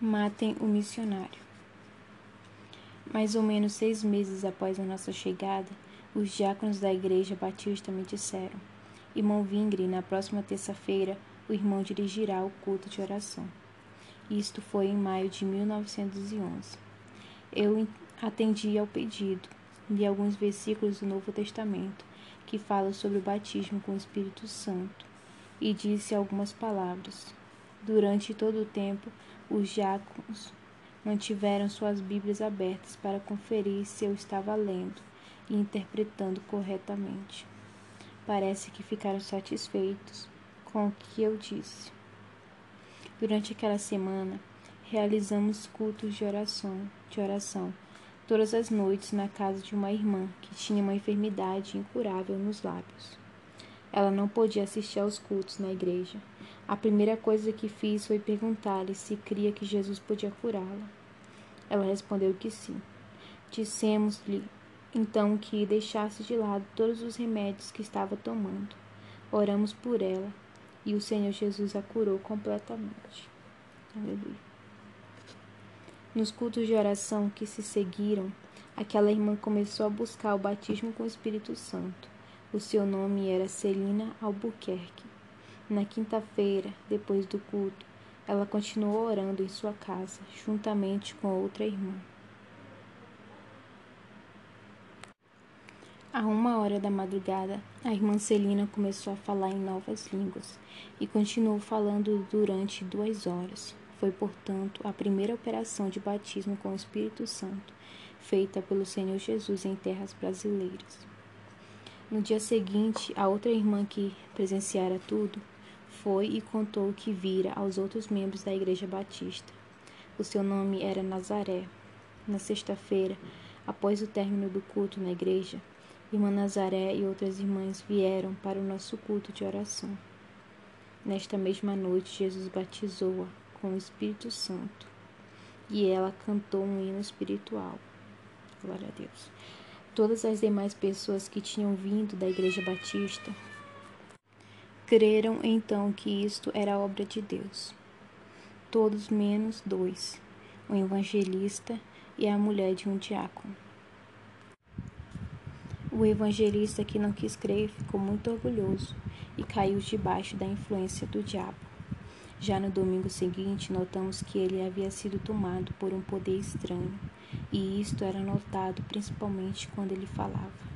Matem o missionário. Mais ou menos seis meses após a nossa chegada, os diáconos da igreja batista me disseram: Irmão Vingre, na próxima terça-feira, o irmão dirigirá o culto de oração. Isto foi em maio de 1911. Eu atendi ao pedido, li alguns versículos do Novo Testamento que falam sobre o batismo com o Espírito Santo e disse algumas palavras. Durante todo o tempo, os diáconos mantiveram suas Bíblias abertas para conferir se eu estava lendo e interpretando corretamente. Parece que ficaram satisfeitos com o que eu disse. Durante aquela semana, realizamos cultos de oração, de oração todas as noites na casa de uma irmã que tinha uma enfermidade incurável nos lábios. Ela não podia assistir aos cultos na igreja. A primeira coisa que fiz foi perguntar-lhe se cria que Jesus podia curá-la. Ela respondeu que sim. Dissemos-lhe então que deixasse de lado todos os remédios que estava tomando. Oramos por ela e o Senhor Jesus a curou completamente. Aleluia. Nos cultos de oração que se seguiram, aquela irmã começou a buscar o batismo com o Espírito Santo. O seu nome era Celina Albuquerque. Na quinta-feira, depois do culto, ela continuou orando em sua casa, juntamente com outra irmã. A uma hora da madrugada, a irmã Celina começou a falar em novas línguas e continuou falando durante duas horas. Foi, portanto, a primeira operação de batismo com o Espírito Santo feita pelo Senhor Jesus em terras brasileiras. No dia seguinte, a outra irmã que presenciara tudo foi e contou o que vira aos outros membros da Igreja Batista. O seu nome era Nazaré. Na sexta-feira, após o término do culto na igreja, Irmã Nazaré e outras irmãs vieram para o nosso culto de oração. Nesta mesma noite, Jesus batizou-a com o Espírito Santo e ela cantou um hino espiritual. Glória a Deus. Todas as demais pessoas que tinham vindo da Igreja Batista creram então que isto era obra de Deus. Todos menos dois, um evangelista e a mulher de um diácono. O evangelista que não quis crer ficou muito orgulhoso e caiu debaixo da influência do diabo. Já no domingo seguinte, notamos que ele havia sido tomado por um poder estranho, e isto era notado principalmente quando ele falava.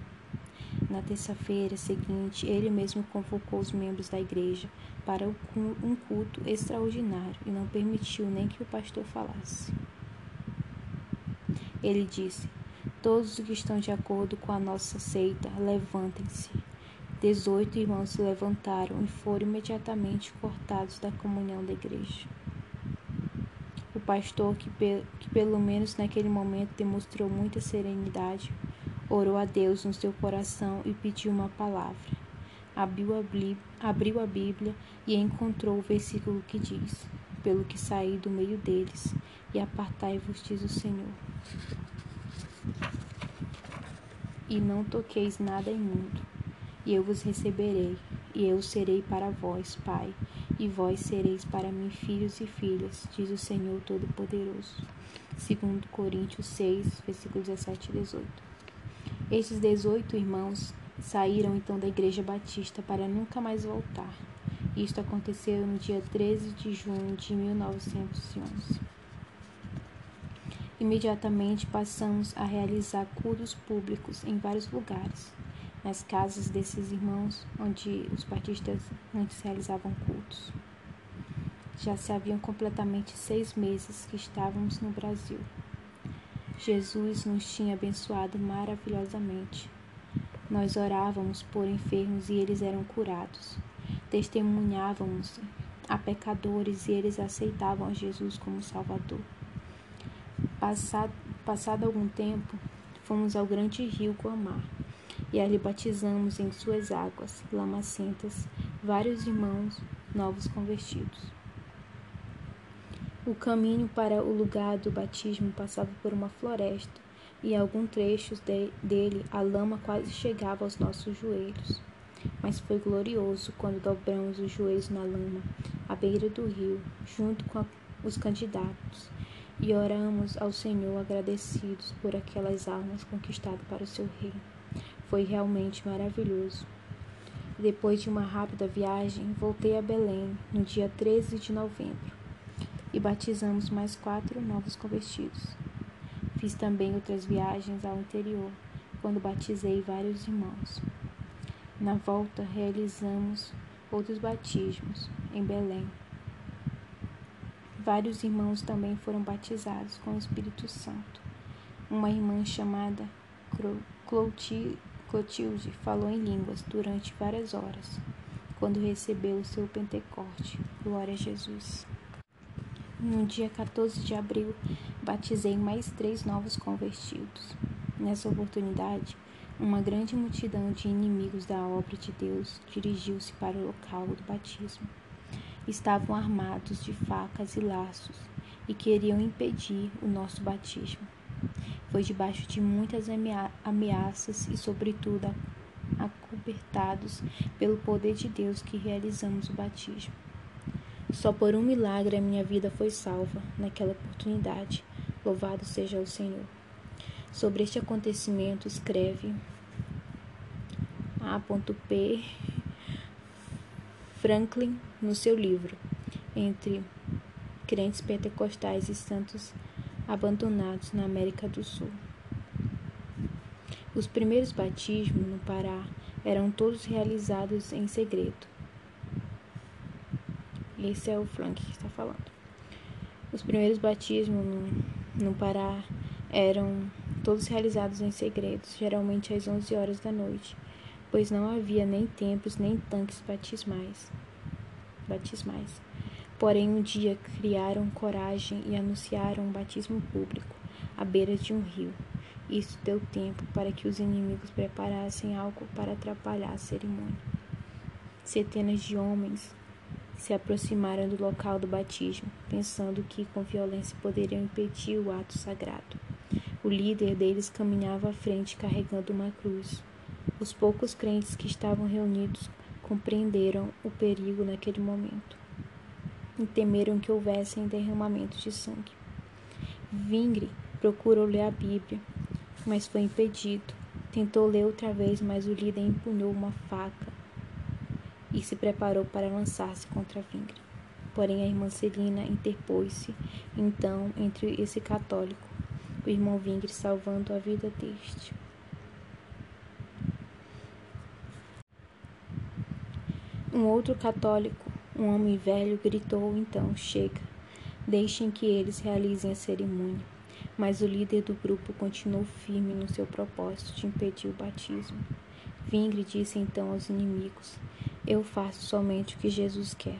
Na terça-feira seguinte, ele mesmo convocou os membros da igreja para um culto extraordinário e não permitiu nem que o pastor falasse. Ele disse: Todos os que estão de acordo com a nossa seita, levantem-se. Dezoito irmãos se levantaram e foram imediatamente cortados da comunhão da igreja. O pastor, que, pe que pelo menos naquele momento demonstrou muita serenidade, orou a Deus no seu coração e pediu uma palavra. Abriu a, Bíblia e encontrou o versículo que diz: Pelo que saí do meio deles, e apartai-vos, diz o Senhor. E não toqueis nada imundo e eu vos receberei, e eu serei para vós, Pai, e vós sereis para mim filhos e filhas, diz o Senhor Todo-Poderoso. Segundo Coríntios 6, versículos 17 e 18. Estes dezoito irmãos saíram então da Igreja Batista para nunca mais voltar. Isto aconteceu no dia 13 de junho de 1911. Imediatamente passamos a realizar cultos públicos em vários lugares nas casas desses irmãos onde os batistas antes realizavam cultos. Já se haviam completamente seis meses que estávamos no Brasil. Jesus nos tinha abençoado maravilhosamente. Nós orávamos por enfermos e eles eram curados. Testemunhávamos a pecadores e eles aceitavam Jesus como Salvador. Passado, passado algum tempo, fomos ao grande rio Guamar e ali batizamos em suas águas lamacentas vários irmãos novos convertidos. O caminho para o lugar do batismo passava por uma floresta e alguns trechos de, dele a lama quase chegava aos nossos joelhos. Mas foi glorioso quando dobramos os joelhos na lama, à beira do rio, junto com, a, os candidatos e oramos ao Senhor agradecidos por aquelas almas conquistadas para o seu reino. Foi realmente maravilhoso. Depois de uma rápida viagem, voltei a Belém no dia 13 de novembro e batizamos mais quatro novos convertidos. Fiz também outras viagens ao interior, quando batizei vários irmãos. Na volta, realizamos outros batismos em Belém. Vários irmãos também foram batizados com o Espírito Santo. Uma irmã chamada Clotilde falou em línguas durante várias horas, quando recebeu o seu Pentecoste. Glória a Jesus. No dia 14 de abril, batizei mais três novos convertidos. Nessa oportunidade, uma grande multidão de inimigos da obra de Deus dirigiu-se para o local do batismo. Estavam armados de facas e laços e queriam impedir o nosso batismo. Foi debaixo de muitas ameaças e, sobretudo, acobertados pelo poder de Deus que realizamos o batismo. Só por um milagre a minha vida foi salva naquela oportunidade. Louvado seja o Senhor. Sobre este acontecimento, escreve A.P. Franklin no seu livro Entre Crentes Pentecostais e Santos abandonados na América do Sul. Os primeiros batismos no Pará eram todos realizados em segredo. Esse é o Frank que está falando. Os primeiros batismos no, no Pará eram todos realizados em segredo, geralmente às 11 horas da noite, pois não havia nem templos nem tanques batismais. batismais. Porém, um dia criaram coragem e anunciaram um batismo público à beira de um rio. Isso deu tempo para que os inimigos preparassem algo para atrapalhar a cerimônia. Centenas de homens se aproximaram do local do batismo, pensando que com violência poderiam impedir o ato sagrado. O líder deles caminhava à frente carregando uma cruz. Os poucos crentes que estavam reunidos compreenderam o perigo naquele momento e temeram que houvessem derramamento de sangue. Vingre procurou ler a Bíblia, mas foi impedido. Tentou ler outra vez, mas o líder empunhou uma faca e se preparou para lançar-se contra Vingre. Porém, a irmã Celina interpôs-se, então, entre esse católico, o irmão Vingre salvando a vida deste. Um outro católico um homem velho gritou então: Chega, deixem que eles realizem a cerimônia. Mas o líder do grupo continuou firme no seu propósito de impedir o batismo. Vingre disse então aos inimigos: Eu faço somente o que Jesus quer.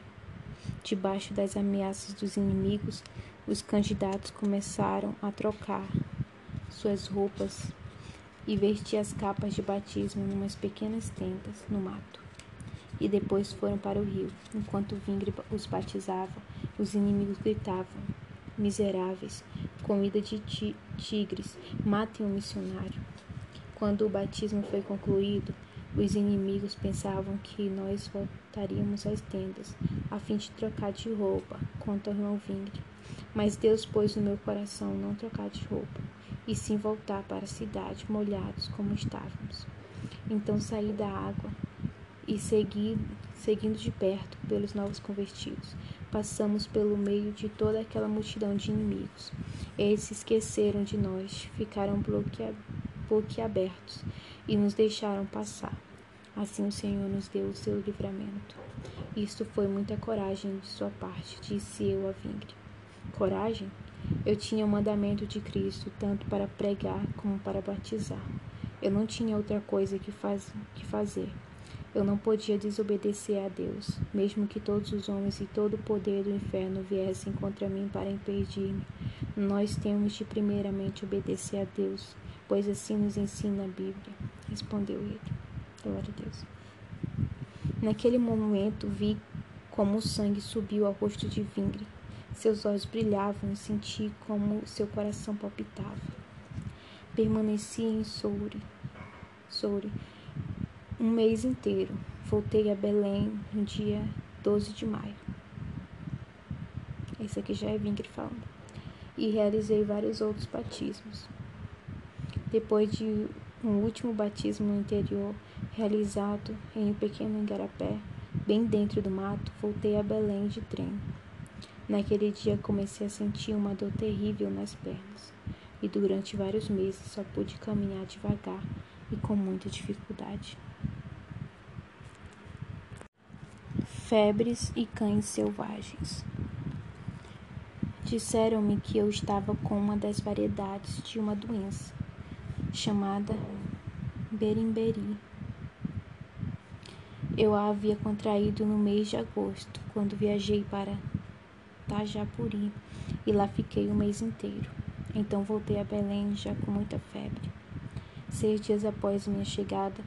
Debaixo das ameaças dos inimigos, os candidatos começaram a trocar suas roupas e vestir as capas de batismo em umas pequenas tendas no mato e depois foram para o rio. Enquanto Vingre os batizava, os inimigos gritavam: Miseráveis, comida de tigres, matem o missionário. Quando o batismo foi concluído, os inimigos pensavam que nós voltaríamos às tendas, a fim de trocar de roupa, irmão Vingre. Mas Deus pôs no meu coração não trocar de roupa, e sim voltar para a cidade, molhados como estávamos. Então saí da água e segui, seguindo de perto pelos novos convertidos, passamos pelo meio de toda aquela multidão de inimigos. Eles se esqueceram de nós, ficaram boquiabertos e nos deixaram passar. Assim o Senhor nos deu o seu livramento. Isto foi muita coragem de sua parte, disse eu a Vingre. Coragem? Eu tinha o mandamento de Cristo tanto para pregar como para batizar. Eu não tinha outra coisa que, faz, que fazer. Eu não podia desobedecer a Deus, mesmo que todos os homens e todo o poder do inferno viessem contra mim para impedir-me. Nós temos de primeiramente obedecer a Deus, pois assim nos ensina a Bíblia. Respondeu ele. Glória a Deus. Naquele momento vi como o sangue subiu ao rosto de Vingre. Seus olhos brilhavam e senti como seu coração palpitava. Permaneci em Soure, Soure um mês inteiro. Voltei a Belém no dia 12 de maio. Esse aqui já é Vingre falando. E realizei vários outros batismos. Depois de um último batismo interior, realizado em um pequeno igarapé, bem dentro do mato, voltei a Belém de trem. Naquele dia comecei a sentir uma dor terrível nas pernas, e durante vários meses só pude caminhar devagar e com muita dificuldade. Febres e cães selvagens. Disseram-me que eu estava com uma das variedades de uma doença chamada berimberi. Eu a havia contraído no mês de agosto, quando viajei para Tajapuri e lá fiquei o mês inteiro. Então voltei a Belém já com muita febre. Seis dias após minha chegada,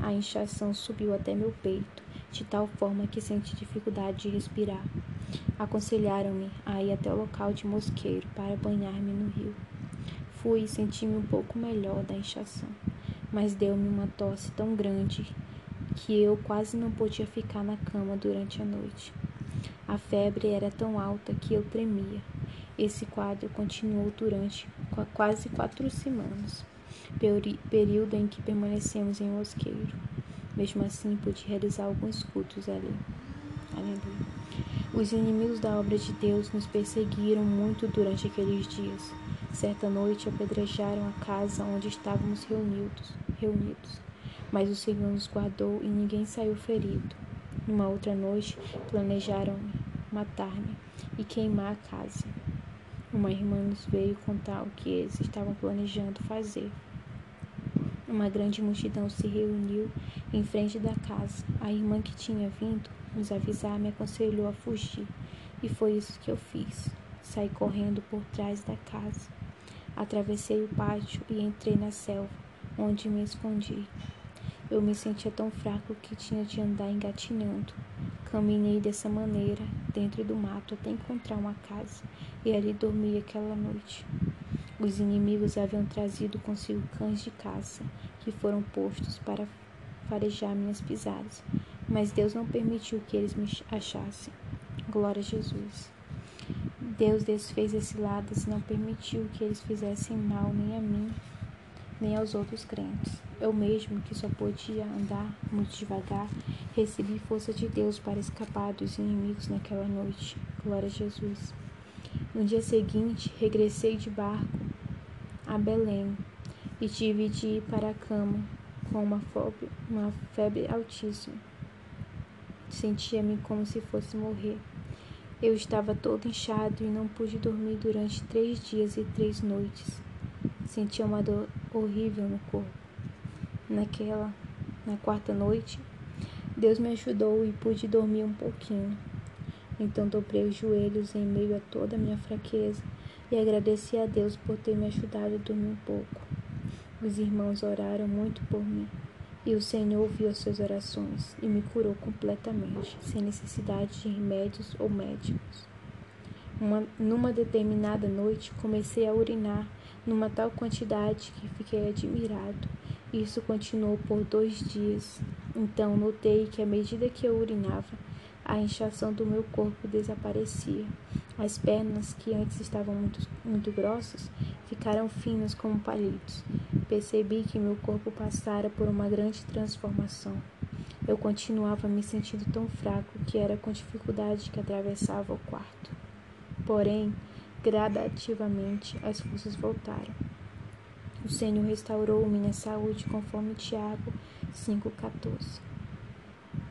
a inchação subiu até meu peito, de tal forma que senti dificuldade de respirar. Aconselharam-me a ir até o local de Mosqueiro para banhar-me no rio. Fui e senti-me um pouco melhor da inchação, mas deu-me uma tosse tão grande que eu quase não podia ficar na cama durante a noite. A febre era tão alta que eu tremia. Esse quadro continuou durante quase quatro semanas, período em que permanecemos em Mosqueiro. Mesmo assim, pude realizar alguns cultos ali. Aleluia. Os inimigos da obra de Deus nos perseguiram muito durante aqueles dias. Certa noite apedrejaram a casa onde estávamos reunidos, reunidos, mas o Senhor nos guardou e ninguém saiu ferido. Numa outra noite planejaram matar-me e queimar a casa. Uma irmã nos veio contar o que eles estavam planejando fazer. Uma grande multidão se reuniu em frente da casa. A irmã que tinha vindo nos avisar me aconselhou a fugir, e foi isso que eu fiz. Saí correndo por trás da casa. Atravessei o pátio e entrei na selva, onde me escondi. Eu me sentia tão fraco que tinha de andar engatinhando. Caminhei dessa maneira, dentro do mato, até encontrar uma casa, e ali dormi aquela noite. Os inimigos haviam trazido consigo cães de caça, que foram postos para farejar minhas pisadas, mas Deus não permitiu que eles me achassem. Glória a Jesus. Deus desfez esse lado e não permitiu que eles fizessem mal nem a mim, nem aos outros crentes. Eu mesmo, que só podia andar muito devagar, recebi força de Deus para escapar dos inimigos naquela noite. Glória a Jesus. No dia seguinte, regressei de barco a Belém e tive de ir para a cama com uma uma febre altíssima. Sentia-me como se fosse morrer. Eu estava todo inchado e não pude dormir durante três dias e três noites. Sentia uma dor horrível no corpo. Naquela, na quarta noite, Deus me ajudou e pude dormir um pouquinho. Então dobrei os joelhos em meio a toda a minha fraqueza e agradeci a Deus por ter me ajudado a dormir um pouco. Os irmãos oraram muito por mim. E o Senhor ouviu as suas orações e me curou completamente, sem necessidade de remédios ou médicos. Uma, numa determinada noite, comecei a urinar numa tal quantidade que fiquei admirado. Isso continuou por dois dias. Então notei que à medida que eu urinava, a inchação do meu corpo desaparecia. As pernas, que antes estavam muito, muito grossas, ficaram finas como palitos. Percebi que meu corpo passara por uma grande transformação. Eu continuava me sentindo tão fraco que era com dificuldade que atravessava o quarto. Porém, gradativamente as forças voltaram. O Senhor restaurou minha saúde conforme Tiago 5,14.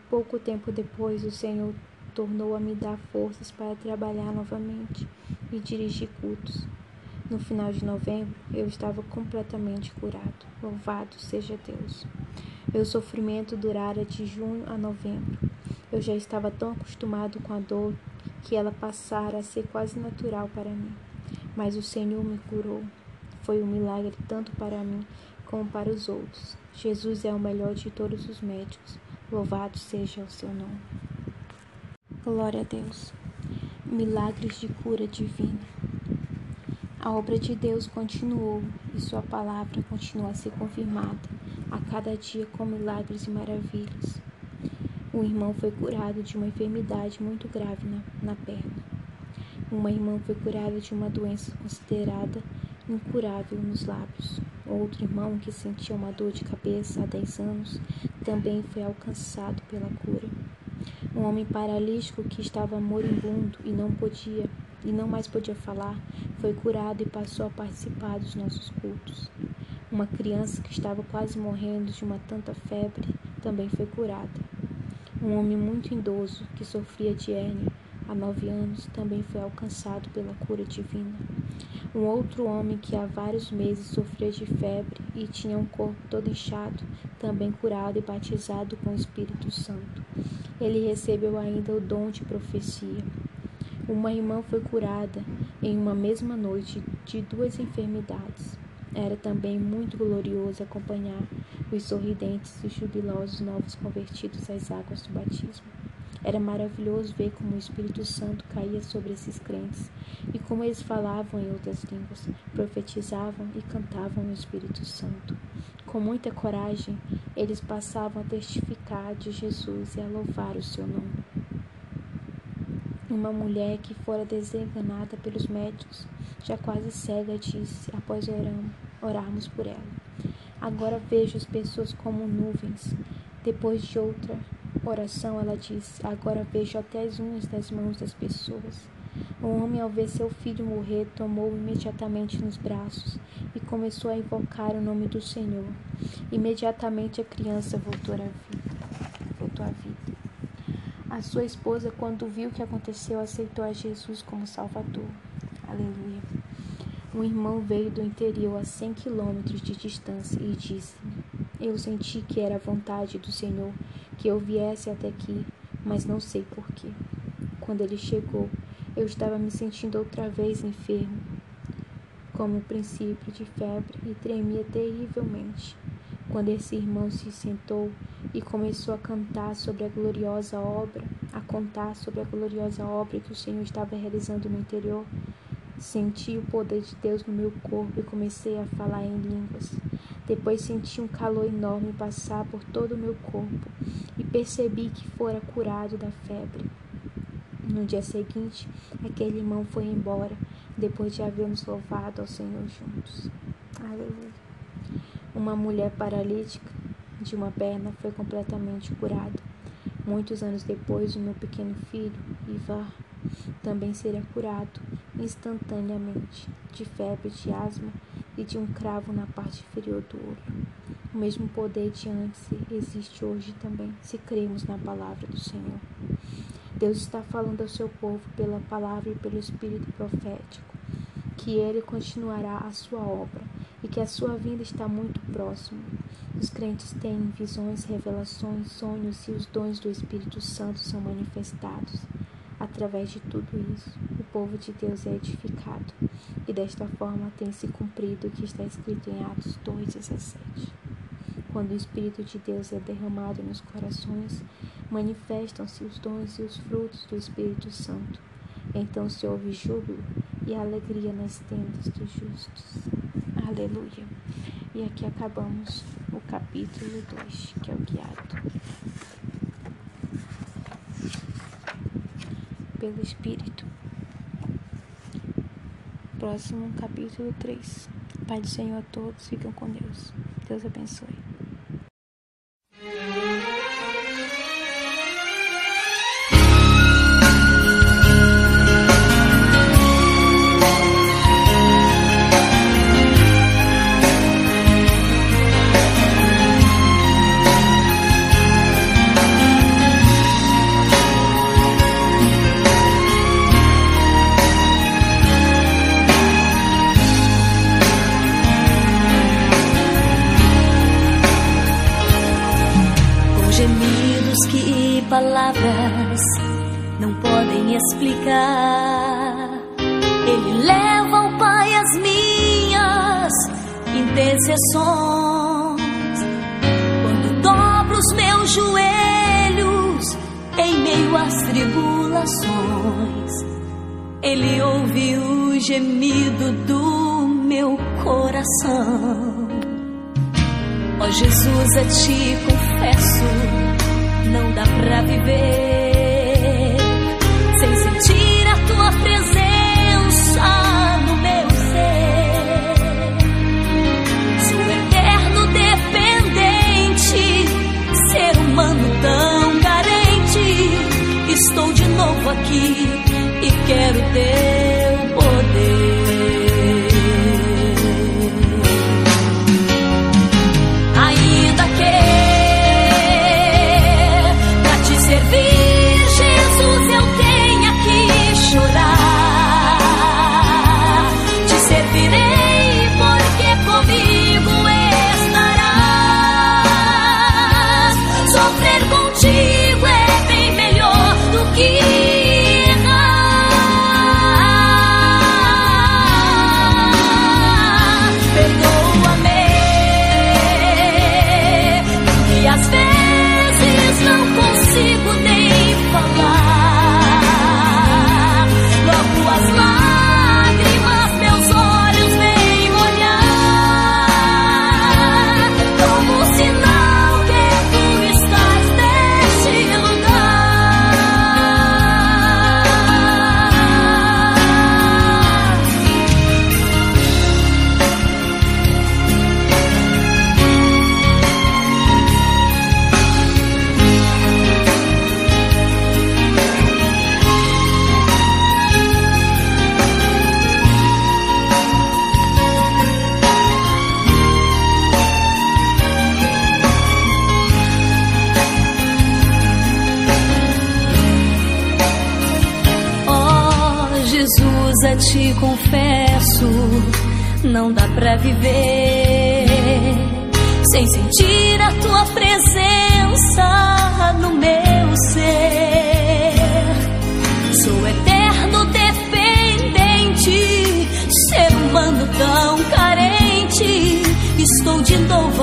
Pouco tempo depois, o Senhor tornou a me dar forças para trabalhar novamente e dirigir cultos. No final de novembro, eu estava completamente curado. Louvado seja Deus. Meu sofrimento durara de junho a novembro. Eu já estava tão acostumado com a dor que ela passara a ser quase natural para mim. Mas o Senhor me curou. Foi um milagre tanto para mim como para os outros. Jesus é o melhor de todos os médicos. Louvado seja o seu nome. Glória a Deus. Milagres de cura divina. A obra de Deus continuou e Sua palavra continua a ser confirmada a cada dia com milagres e maravilhas. O irmão foi curado de uma enfermidade muito grave na, na perna. Uma irmã foi curada de uma doença considerada incurável nos lábios. Outro irmão, que sentia uma dor de cabeça há 10 anos, também foi alcançado pela cura. Um homem paralítico que estava moribundo e não podia e não mais podia falar, foi curado e passou a participar dos nossos cultos. Uma criança que estava quase morrendo de uma tanta febre também foi curada. Um homem muito idoso que sofria de hérnia há nove anos também foi alcançado pela cura divina. Um outro homem que há vários meses sofria de febre e tinha um corpo todo inchado, também curado e batizado com o Espírito Santo. Ele recebeu ainda o dom de profecia. Uma irmã foi curada em uma mesma noite de duas enfermidades. Era também muito glorioso acompanhar os sorridentes e jubilosos novos convertidos às águas do batismo. Era maravilhoso ver como o Espírito Santo caía sobre esses crentes e como eles falavam em outras línguas, profetizavam e cantavam no Espírito Santo. Com muita coragem, eles passavam a testificar de Jesus e a louvar o seu nome. Uma mulher que fora desenganada pelos médicos, já quase cega, disse, após oramos, orarmos por ela: Agora vejo as pessoas como nuvens. Depois de outra oração, ela disse: Agora vejo até as unhas das mãos das pessoas. O homem, ao ver seu filho morrer, tomou-o imediatamente nos braços e começou a invocar o nome do Senhor. Imediatamente a criança voltou à vida. A sua esposa, quando viu o que aconteceu, aceitou a Jesus como Salvador. Aleluia. Um irmão veio do interior a cem quilômetros de distância e disse-me: Eu senti que era a vontade do Senhor que eu viesse até aqui, mas não sei porquê. Quando ele chegou, eu estava me sentindo outra vez enfermo, como o princípio de febre, e tremia terrivelmente. Quando esse irmão se sentou e começou a cantar sobre a gloriosa obra, a contar sobre a gloriosa obra que o Senhor estava realizando no interior, senti o poder de Deus no meu corpo e comecei a falar em línguas. Depois senti um calor enorme passar por todo o meu corpo e percebi que fora curado da febre. No dia seguinte, aquele irmão foi embora, depois de havermos louvado ao Senhor juntos. Aleluia. Uma mulher paralítica de uma perna foi completamente curada. Muitos anos depois, o meu pequeno filho, Ivar, também seria curado instantaneamente de febre, de asma e de um cravo na parte inferior do olho. O mesmo poder de antes existe hoje também, se cremos na palavra do Senhor. Deus está falando ao seu povo pela palavra e pelo Espírito profético, que ele continuará a sua obra e que a sua vinda está muito próxima. Os crentes têm visões, revelações, sonhos e os dons do Espírito Santo são manifestados. Através de tudo isso, o povo de Deus é edificado, e desta forma tem se cumprido o que está escrito em Atos 2,17. Quando o Espírito de Deus é derramado nos corações, manifestam-se os dons e os frutos do Espírito Santo. Então se ouve júbilo e alegria nas tendas dos justos. Aleluia. E aqui acabamos capítulo 2, que é o guiado. Pelo Espírito. Próximo capítulo 3. Pai do Senhor a todos, ficam com Deus. Deus abençoe. Ele ouve o gemido do meu coração. Ó oh, Jesus, a ti confesso dá pra viver sem sentir a tua presença. de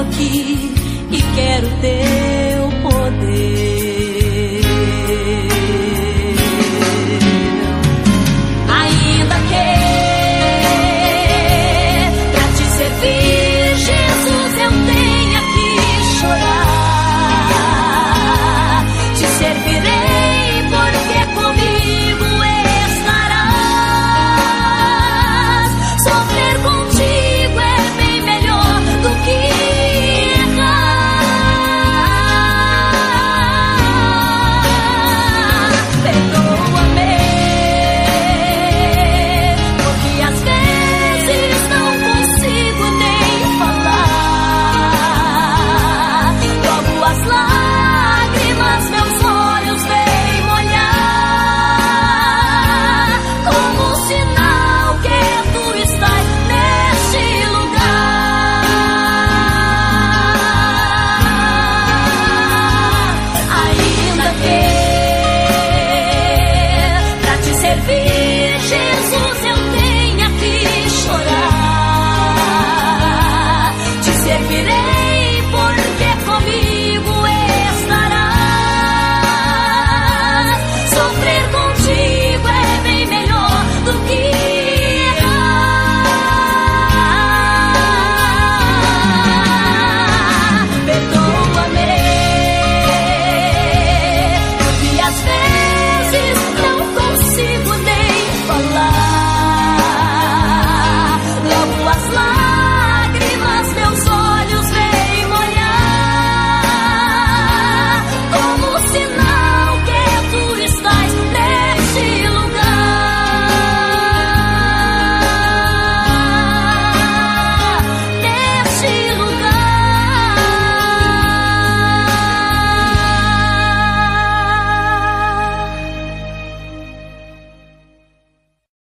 aqui e quero teu poder.